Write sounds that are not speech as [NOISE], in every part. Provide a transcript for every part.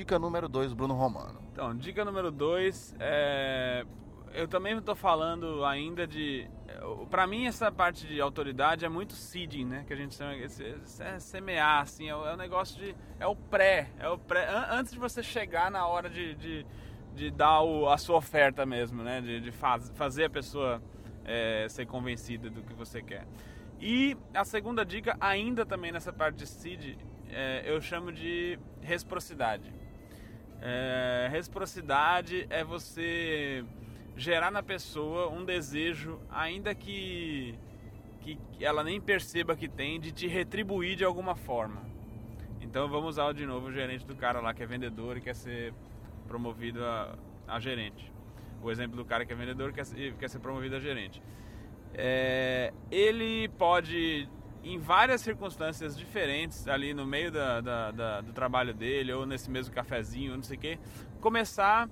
Dica número 2, Bruno Romano. Então, dica número 2 é. Eu também estou falando ainda de. Para mim, essa parte de autoridade é muito seeding, né? Que a gente chama. É semear, assim. É o, é o negócio de. É o pré. É o pré. Antes de você chegar na hora de, de, de dar o, a sua oferta mesmo, né? De, de faz, fazer a pessoa é, ser convencida do que você quer. E a segunda dica, ainda também nessa parte de seed, é, eu chamo de reciprocidade. É, reciprocidade é você gerar na pessoa um desejo, ainda que, que ela nem perceba que tem, de te retribuir de alguma forma. Então vamos usar de novo o gerente do cara lá que é vendedor e quer ser promovido a, a gerente. O exemplo do cara que é vendedor e quer, ser promovido a gerente. É, ele pode em várias circunstâncias diferentes ali no meio da, da, da, do trabalho dele ou nesse mesmo cafezinho, não sei o que, começar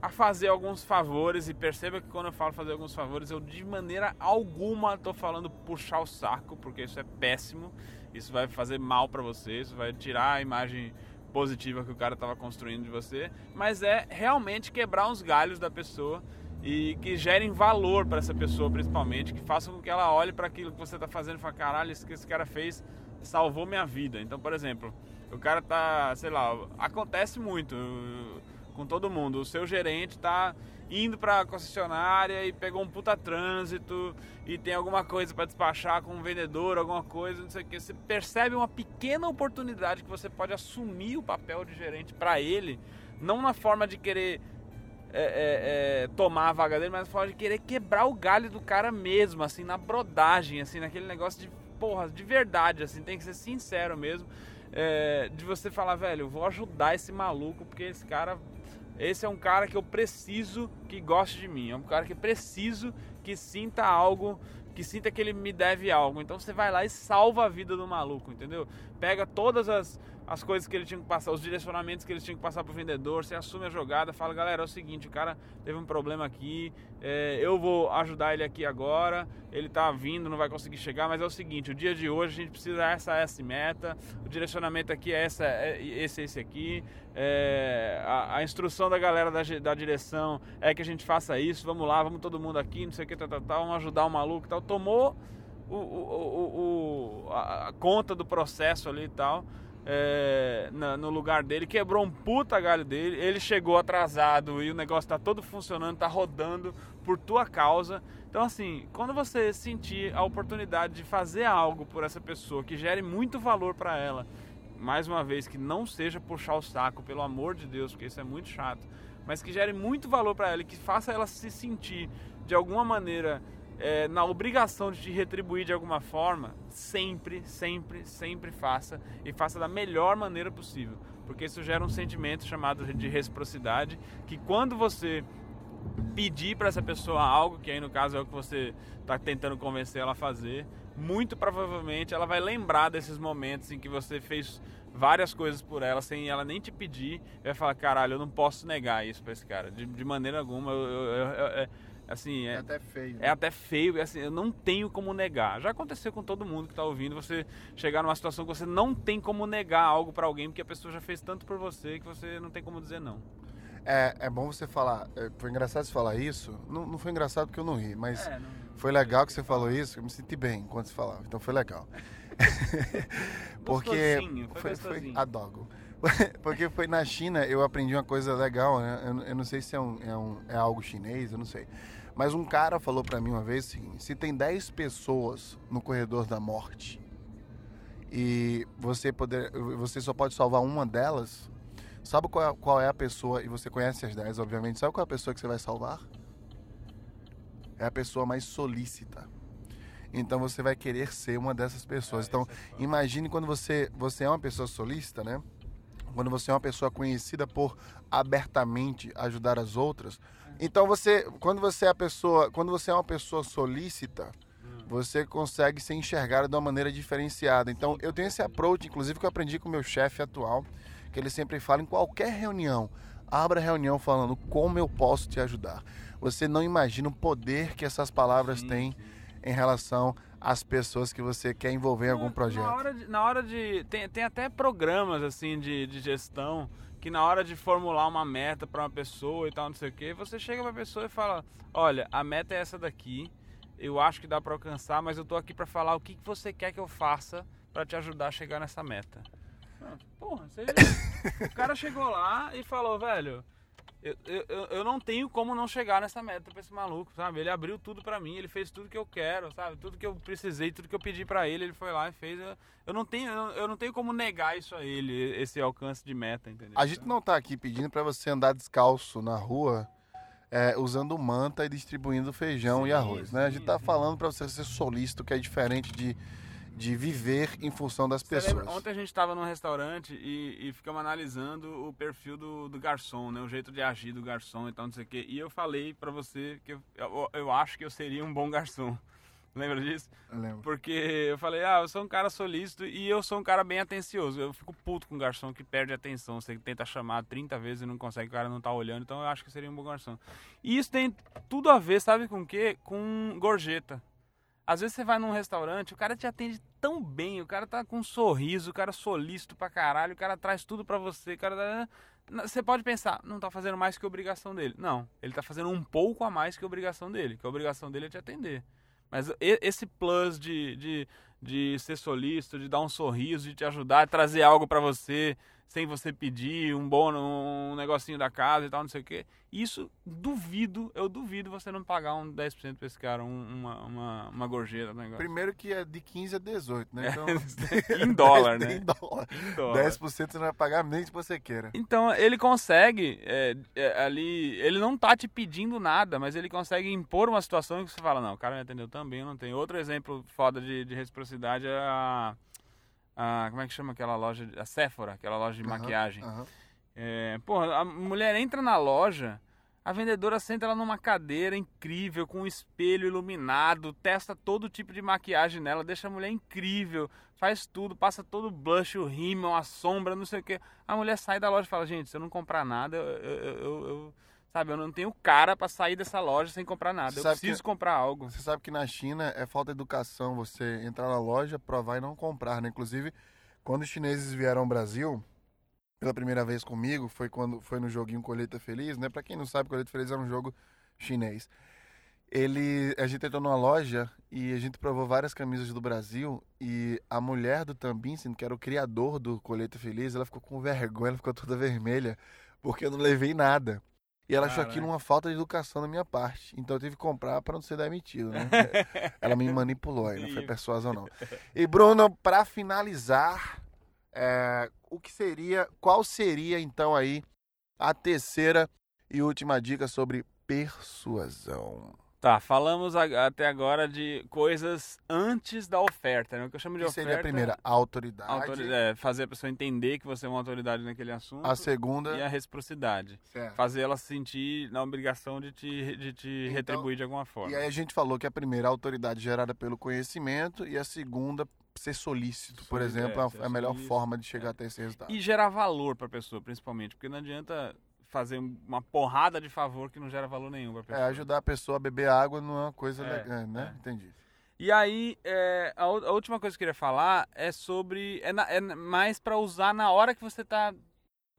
a fazer alguns favores e perceba que quando eu falo fazer alguns favores, eu de maneira alguma estou falando puxar o saco, porque isso é péssimo, isso vai fazer mal para você, isso vai tirar a imagem positiva que o cara estava construindo de você, mas é realmente quebrar uns galhos da pessoa e que gerem valor para essa pessoa principalmente, que façam com que ela olhe para aquilo que você está fazendo e fale, caralho, isso que esse cara fez salvou minha vida. Então, por exemplo, o cara tá, sei lá, acontece muito com todo mundo. O seu gerente tá indo para a concessionária e pegou um puta trânsito e tem alguma coisa para despachar com um vendedor, alguma coisa, não sei o que. Você percebe uma pequena oportunidade que você pode assumir o papel de gerente para ele, não na forma de querer é, é, é, tomar a vaga dele, mas forma de querer quebrar o galho do cara mesmo, assim, na brodagem, assim, naquele negócio de porra, de verdade, assim, tem que ser sincero mesmo. É, de você falar, velho, vou ajudar esse maluco, porque esse cara esse é um cara que eu preciso que goste de mim. É um cara que preciso que sinta algo, que sinta que ele me deve algo. Então você vai lá e salva a vida do maluco, entendeu? Pega todas as as coisas que ele tinha que passar, os direcionamentos que ele tinha que passar para o vendedor, você assume a jogada, fala, galera, é o seguinte, o cara teve um problema aqui, é, eu vou ajudar ele aqui agora, ele está vindo, não vai conseguir chegar, mas é o seguinte, o dia de hoje a gente precisa essa, essa meta, o direcionamento aqui é, essa, é esse, esse aqui, é, a, a, instrução da galera da, da direção é que a gente faça isso, vamos lá, vamos todo mundo aqui, não sei o que, tal, tal, tal, vamos ajudar o maluco tal, tomou o, o, o, a conta do processo ali e tal, é, na, no lugar dele, quebrou um puta galho dele, ele chegou atrasado e o negócio tá todo funcionando, tá rodando por tua causa. Então assim, quando você sentir a oportunidade de fazer algo por essa pessoa que gere muito valor para ela, mais uma vez que não seja puxar o saco, pelo amor de Deus, porque isso é muito chato, mas que gere muito valor para ela e que faça ela se sentir de alguma maneira é, na obrigação de te retribuir de alguma forma, sempre, sempre, sempre faça e faça da melhor maneira possível, porque isso gera um sentimento chamado de reciprocidade, que quando você pedir para essa pessoa algo, que aí no caso é o que você está tentando convencer ela a fazer, muito provavelmente ela vai lembrar desses momentos em que você fez várias coisas por ela sem ela nem te pedir, vai falar, caralho, eu não posso negar isso para esse cara, de, de maneira alguma, eu, eu, eu, Assim, é, é até feio. É até feio, assim, eu não tenho como negar. Já aconteceu com todo mundo que está ouvindo, você chegar numa situação que você não tem como negar algo para alguém, porque a pessoa já fez tanto por você que você não tem como dizer não. É, é bom você falar. É, foi engraçado você falar isso. Não, não foi engraçado porque eu não ri, mas é, não... foi legal que você falou isso. Eu me senti bem enquanto você falava. Então foi legal. [LAUGHS] porque foi, foi, foi adogo. [LAUGHS] porque foi na China eu aprendi uma coisa legal, né? Eu, eu não sei se é, um, é, um, é algo chinês, eu não sei. Mas um cara falou para mim uma vez assim, se tem 10 pessoas no corredor da morte e você poder, você só pode salvar uma delas, sabe qual é, qual é a pessoa, e você conhece as 10, obviamente, sabe qual é a pessoa que você vai salvar? É a pessoa mais solícita. Então você vai querer ser uma dessas pessoas. Ah, então, é imagine quando você, você é uma pessoa solícita, né? Quando você é uma pessoa conhecida por abertamente ajudar as outras, então você, quando você é a pessoa, quando você é uma pessoa solícita, você consegue ser enxergado de uma maneira diferenciada. Então eu tenho esse approach, inclusive que eu aprendi com o meu chefe atual, que ele sempre fala em qualquer reunião, abra a reunião falando como eu posso te ajudar. Você não imagina o poder que essas palavras Sim. têm em relação às pessoas que você quer envolver em algum projeto. Na hora de. Na hora de tem, tem até programas assim de, de gestão que na hora de formular uma meta para uma pessoa e tal, não sei o que, você chega pra pessoa e fala: Olha, a meta é essa daqui, eu acho que dá para alcançar, mas eu tô aqui para falar o que, que você quer que eu faça para te ajudar a chegar nessa meta. Porra, você... [LAUGHS] o cara chegou lá e falou: Velho eu, eu, eu não tenho como não chegar nessa meta pra esse maluco, sabe? Ele abriu tudo pra mim, ele fez tudo que eu quero, sabe? Tudo que eu precisei, tudo que eu pedi pra ele, ele foi lá e fez. Eu, eu não, tenho, eu, eu, não tenho como negar isso a ele, esse alcance de meta, entendeu? A gente não tá aqui pedindo pra você andar descalço na rua. É, usando manta e distribuindo feijão sim, e arroz, né? A gente tá sim. falando para você ser solícito, que é diferente de de viver em função das pessoas. Lembra? Ontem a gente estava num restaurante e, e ficamos analisando o perfil do, do, garçom, né? O jeito de agir do garçom e tal, não sei o quê. E eu falei para você que eu, eu, eu, acho que eu seria um bom garçom. [LAUGHS] Lembra disso? Eu lembro. Porque eu falei, ah, eu sou um cara solícito e eu sou um cara bem atencioso. Eu fico puto com um garçom que perde atenção. Você tenta chamar 30 vezes e não consegue, o cara não tá olhando. Então eu acho que seria um bom garçom. E isso tem tudo a ver, sabe com o quê? Com gorjeta. Às vezes você vai num restaurante, o cara te atende tão bem, o cara tá com um sorriso, o cara solícito pra caralho, o cara traz tudo pra você, o cara. Você pode pensar, não tá fazendo mais que obrigação dele. Não, ele tá fazendo um pouco a mais que obrigação dele, que a obrigação dele é te atender. Mas esse plus de, de, de ser solícito, de dar um sorriso, de te ajudar, de trazer algo para você, sem você pedir, um bom um negocinho da casa e tal, não sei o quê. Isso, duvido, eu duvido você não pagar um 10% pra esse cara, um, uma, uma, uma gorjeta negócio. Primeiro que é de 15 a 18, né? Então... [LAUGHS] em dólar, né? [LAUGHS] em dólar. Em dólar. 10% você não vai pagar nem se você queira. Então, ele consegue é, é, ali, ele não tá te pedindo nada, mas ele consegue impor uma situação que você fala, não, o cara me atendeu também, não tenho. Outro exemplo foda de, de reciprocidade é a a, como é que chama aquela loja? A Sephora, aquela loja de uhum, maquiagem. Uhum. É, porra, a mulher entra na loja, a vendedora senta ela numa cadeira incrível, com um espelho iluminado, testa todo tipo de maquiagem nela, deixa a mulher incrível, faz tudo, passa todo o blush, o rímel, a sombra, não sei o que. A mulher sai da loja e fala, gente, se eu não comprar nada, eu, eu, eu, eu Sabe, eu não tenho cara para sair dessa loja sem comprar nada. Você eu preciso que, comprar algo. Você sabe que na China é falta de educação você entrar na loja, provar e não comprar, né? Inclusive, quando os chineses vieram ao Brasil, pela primeira vez comigo, foi quando foi no joguinho Colheita Feliz, né? Para quem não sabe, Colheita Feliz é um jogo chinês. Ele, a gente entrou numa loja e a gente provou várias camisas do Brasil e a mulher do Tambinsin, que era o criador do Colheita Feliz, ela ficou com vergonha, ela ficou toda vermelha, porque eu não levei nada. E ela achou aquilo uma falta de educação da minha parte. Então eu tive que comprar para não ser demitido, né? [LAUGHS] ela me manipulou aí, não foi persuasão não. E Bruno, para finalizar, é, o que seria, qual seria então aí a terceira e última dica sobre persuasão? Tá, falamos até agora de coisas antes da oferta, né? O que eu chamo de que oferta. seria a primeira? A autoridade. autoridade é, fazer a pessoa entender que você é uma autoridade naquele assunto. A segunda. E a reciprocidade. Certo. Fazer ela se sentir na obrigação de te, de te então, retribuir de alguma forma. E aí a gente falou que a primeira, a autoridade gerada pelo conhecimento, e a segunda, ser solícito, por exemplo, é, é a melhor solícito, forma de chegar é. até esse resultado. E gerar valor para a pessoa, principalmente, porque não adianta fazer uma porrada de favor que não gera valor nenhum pra pessoa. É, ajudar a pessoa a beber água não é uma coisa é, legal, né? É. Entendi. E aí, é, a, a, última coisa que eu queria falar é sobre. É, na, é mais para usar na hora que você tá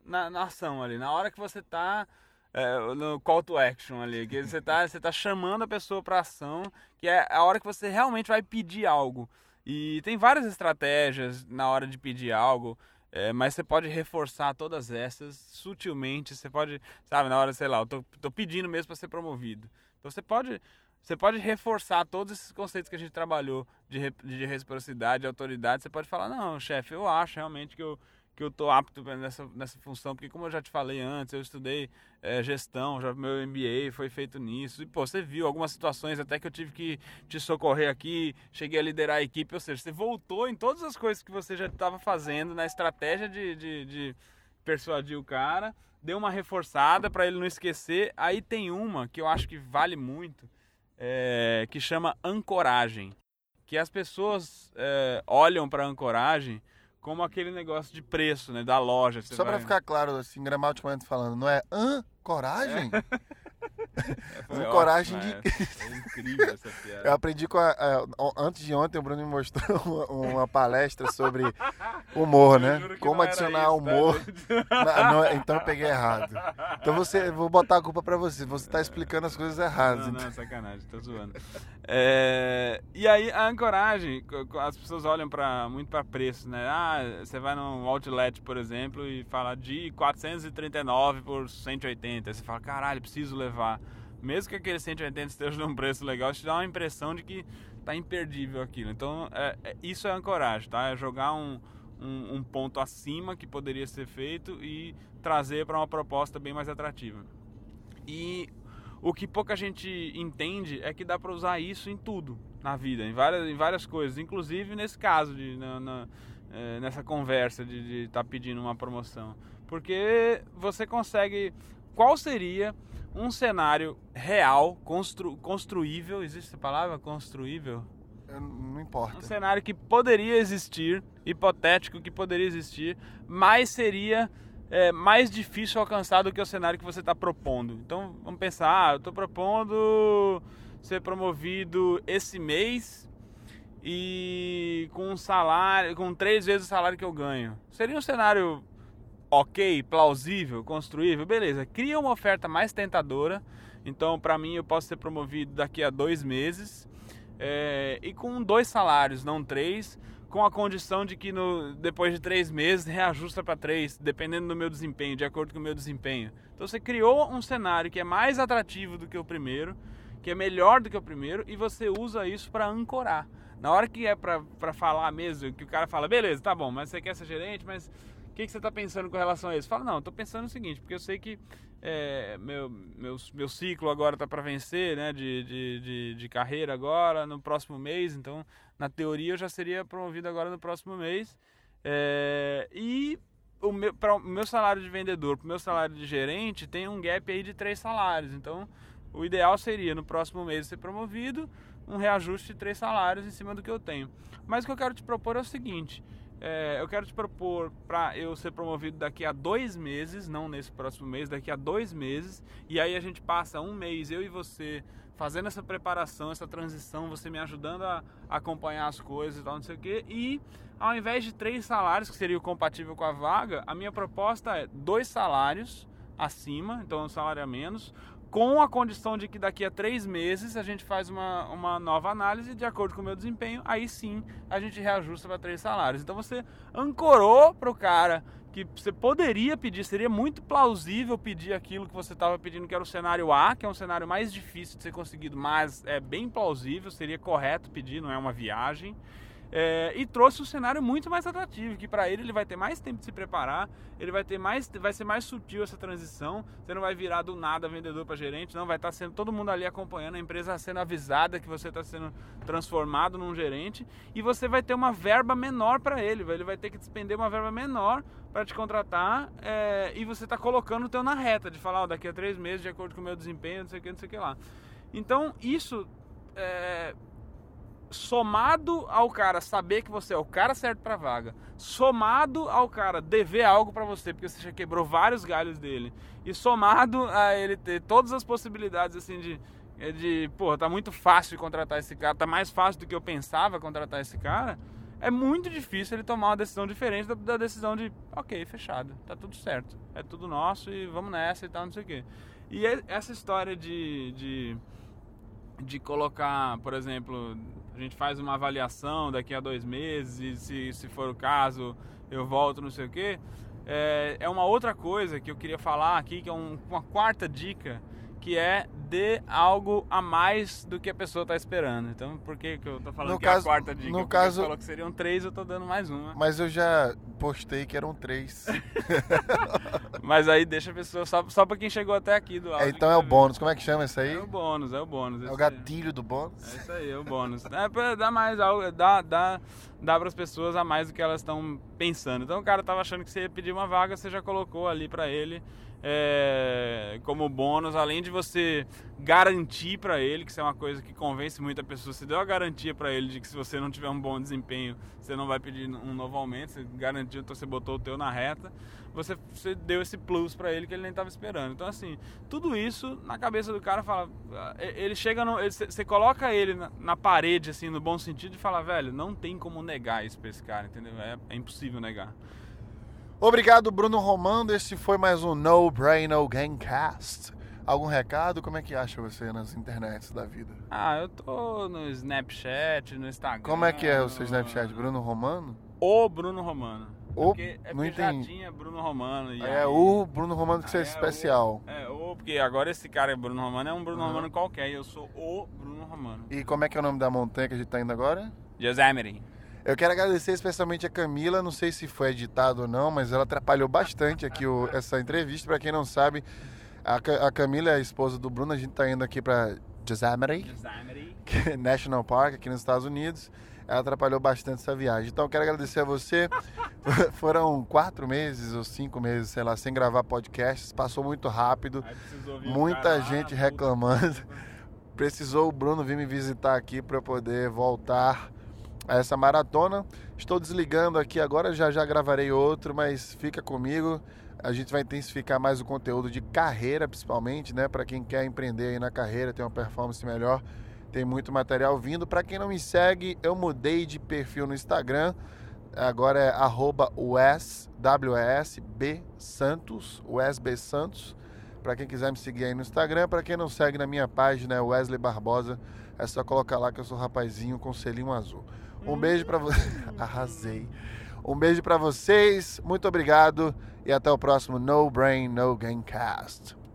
na, na, ação ali, na hora que você tá é, no call to action ali, que você tá, [LAUGHS] você tá chamando a pessoa para ação, que é a hora que você realmente vai pedir algo. E tem várias estratégias na hora de pedir algo. É, mas você pode reforçar todas essas sutilmente. Você pode, sabe, na hora, sei lá, eu tô, tô pedindo mesmo para ser promovido. Então você pode, você pode reforçar todos esses conceitos que a gente trabalhou de, de reciprocidade, de autoridade. Você pode falar, não, chefe, eu acho realmente que eu que eu tô apto nessa, nessa função, porque como eu já te falei antes, eu estudei é, gestão, já meu MBA foi feito nisso, e pô, você viu algumas situações até que eu tive que te socorrer aqui, cheguei a liderar a equipe, ou seja, você voltou em todas as coisas que você já estava fazendo na estratégia de, de, de persuadir o cara, deu uma reforçada para ele não esquecer, aí tem uma que eu acho que vale muito, é, que chama ancoragem, que as pessoas é, olham para ancoragem como aquele negócio de preço, né? Da loja. Só vai... para ficar claro, assim, gramaticalmente falando, não é ancoragem? É. [LAUGHS] Foi coragem de. [LAUGHS] É incrível essa piada. Eu aprendi com a, a, antes de ontem o Bruno me mostrou [LAUGHS] uma, uma palestra sobre humor, né? Como adicionar isso, humor. Tá? [LAUGHS] Na, no, então eu peguei errado. Então você, vou botar a culpa para você. Você tá explicando as coisas erradas. Não, então. não, sacanagem, tô zoando. É, e aí a ancoragem, as pessoas olham para muito para preço, né? Ah, você vai num outlet, por exemplo, e fala de 439 por 180. Aí você fala, caralho, preciso levar mesmo que aquele 180 esteja num preço legal, te dá uma impressão de que tá imperdível aquilo. Então, é, é, isso é ancoragem, tá? É jogar um, um, um, ponto acima que poderia ser feito e trazer para uma proposta bem mais atrativa. E o que pouca gente entende é que dá para usar isso em tudo na vida, em várias, em várias coisas, inclusive nesse caso, de, na, na, é, nessa conversa de estar tá pedindo uma promoção. Porque você consegue. Qual seria um cenário real, constru, construível, existe essa palavra? Construível? Não importa. Um cenário que poderia existir, hipotético que poderia existir, mas seria é, mais difícil alcançar do que o cenário que você está propondo. Então vamos pensar, ah, eu estou propondo ser promovido esse mês e com um salário, com três vezes o salário que eu ganho. Seria um cenário ok, plausível, construível, beleza. Cria uma oferta mais tentadora. Então, para mim, eu posso ser promovido daqui a dois meses é, e com dois salários, não três, com a condição de que no, depois de três meses [LAUGHS] reajusta para três, dependendo do meu desempenho, de acordo com o meu desempenho. Então, você criou um cenário que é mais atrativo do que o primeiro, que é melhor do que o primeiro, e você usa isso para ancorar. Na hora que é para falar mesmo, que o cara fala, beleza, tá bom, mas você quer ser gerente, mas que, que você está pensando com relação a isso? Fala, não, estou pensando o seguinte, porque eu sei que é, meu, meu, meu ciclo agora está para vencer, né, de, de, de, de, carreira agora, no próximo mês, então, na teoria, eu já seria promovido agora no próximo mês. É, e o meu, para o meu salário de vendedor, para o meu salário de gerente, tem um gap aí de três salários. Então, o ideal seria, no próximo mês, ser promovido, um reajuste de três salários em cima do que eu tenho. Mas o que eu quero te propor é o seguinte é, eu quero te propor para eu ser promovido daqui a dois meses, não nesse próximo mês, daqui a dois meses, e aí a gente passa um mês, eu e você, fazendo essa preparação, essa transição, você me ajudando a acompanhar as coisas e tal, não sei o quê, e ao invés de três salários, que seria o compatível com a vaga, a minha proposta é dois salários acima, então um salário a menos, com a condição de que daqui a três meses a gente faz uma, uma nova análise de acordo com o meu desempenho, aí sim a gente reajusta para três salários. Então você ancorou para o cara que você poderia pedir, seria muito plausível pedir aquilo que você estava pedindo, que era o cenário A, que é um cenário mais difícil de ser conseguido, mas é bem plausível, seria correto pedir, não é uma viagem. É, e trouxe um cenário muito mais atrativo, que para ele ele vai ter mais tempo de se preparar, ele vai ter mais, vai ser mais sutil essa transição. Você não vai virar do nada vendedor para gerente, não vai estar tá sendo todo mundo ali acompanhando a empresa sendo avisada que você está sendo transformado num gerente e você vai ter uma verba menor para ele, ele vai ter que despender uma verba menor para te contratar é, e você está colocando o teu na reta de falar, oh, daqui a três meses de acordo com o meu desempenho, não sei o que, não sei o que lá. Então isso é, somado ao cara saber que você é o cara certo para vaga, somado ao cara dever algo para você, porque você já quebrou vários galhos dele, e somado a ele ter todas as possibilidades assim de de, pô, tá muito fácil contratar esse cara, tá mais fácil do que eu pensava contratar esse cara, é muito difícil ele tomar uma decisão diferente da, da decisão de, ok, fechado, tá tudo certo, é tudo nosso e vamos nessa e tal, não sei o quê. E essa história de, de, de colocar, por exemplo, a gente faz uma avaliação daqui a dois meses se, se for o caso eu volto, não sei o que. É, é uma outra coisa que eu queria falar aqui, que é um, uma quarta dica que é dê algo a mais do que a pessoa está esperando. Então, por que, que eu estou falando no que caso, é a quarta dica? No caso, falou que seriam três, eu estou dando mais uma. Mas eu já postei que eram três. [LAUGHS] mas aí deixa a pessoa, só, só para quem chegou até aqui do áudio. É, então é o bônus, como é que chama isso aí? É o bônus, é o bônus. É o gatilho do bônus? É isso aí, é o bônus. é para dar mais algo, dá, dá, dá para as pessoas a mais do que elas estão pensando. Então o cara estava achando que você ia pedir uma vaga, você já colocou ali para ele é, como bônus, além de você garantir para ele, que isso é uma coisa que convence muita pessoa, você deu a garantia para ele de que se você não tiver um bom desempenho, você não vai pedir um novo aumento, você garantiu, então você botou o teu na reta. Você, você deu esse plus para ele que ele nem tava esperando. Então, assim, tudo isso na cabeça do cara fala. Ele chega no. você coloca ele na, na, parede, assim, no bom sentido, e fala, velho, não tem como negar isso pra esse cara, entendeu? É, é impossível negar. Obrigado, Bruno Romando. Esse foi mais um No Brain No Gamecast. Algum recado? Como é que acha você nas internets da vida? Ah, eu tô no Snapchat, no Instagram. Como é que é o seu Snapchat? Bruno Romano? O Bruno Romano. O, porque, é não entendi. tinha Bruno Romano. É aí, o Bruno Romano que você é, é especial. O, é, o, porque agora esse cara é Bruno Romano, é um Bruno uhum. Romano qualquer. E eu sou o Bruno Romano. E como é que é o nome da montanha que a gente tá indo agora? Yosemite. Eu quero agradecer especialmente a Camila, não sei se foi editado ou não, mas ela atrapalhou bastante aqui o, essa entrevista. Para quem não sabe, a, a, Camila é a esposa do Bruno, a gente tá indo aqui para Yosemite, Yosemite. National Park, aqui nos Estados Unidos atrapalhou bastante essa viagem. Então eu quero agradecer a você. [LAUGHS] Foram quatro meses ou cinco meses, sei lá, sem gravar podcasts. Passou muito rápido. Muita gente reclamando. Precisou o Bruno vir me visitar aqui para poder voltar a essa maratona. Estou desligando aqui agora, já já gravarei outro, mas fica comigo. A gente vai intensificar mais o conteúdo de carreira, principalmente, né? Para quem quer empreender aí na carreira, ter uma performance melhor. Tem muito material vindo. Para quem não me segue, eu mudei de perfil no Instagram. Agora é arroba W-E-S-B Santos, Wes Santos. Para quem quiser me seguir aí no Instagram. Para quem não segue na minha página, é Wesley Barbosa. É só colocar lá que eu sou rapazinho com selinho azul. Um beijo para vocês. [LAUGHS] Arrasei. Um beijo para vocês. Muito obrigado e até o próximo No Brain No Gamecast.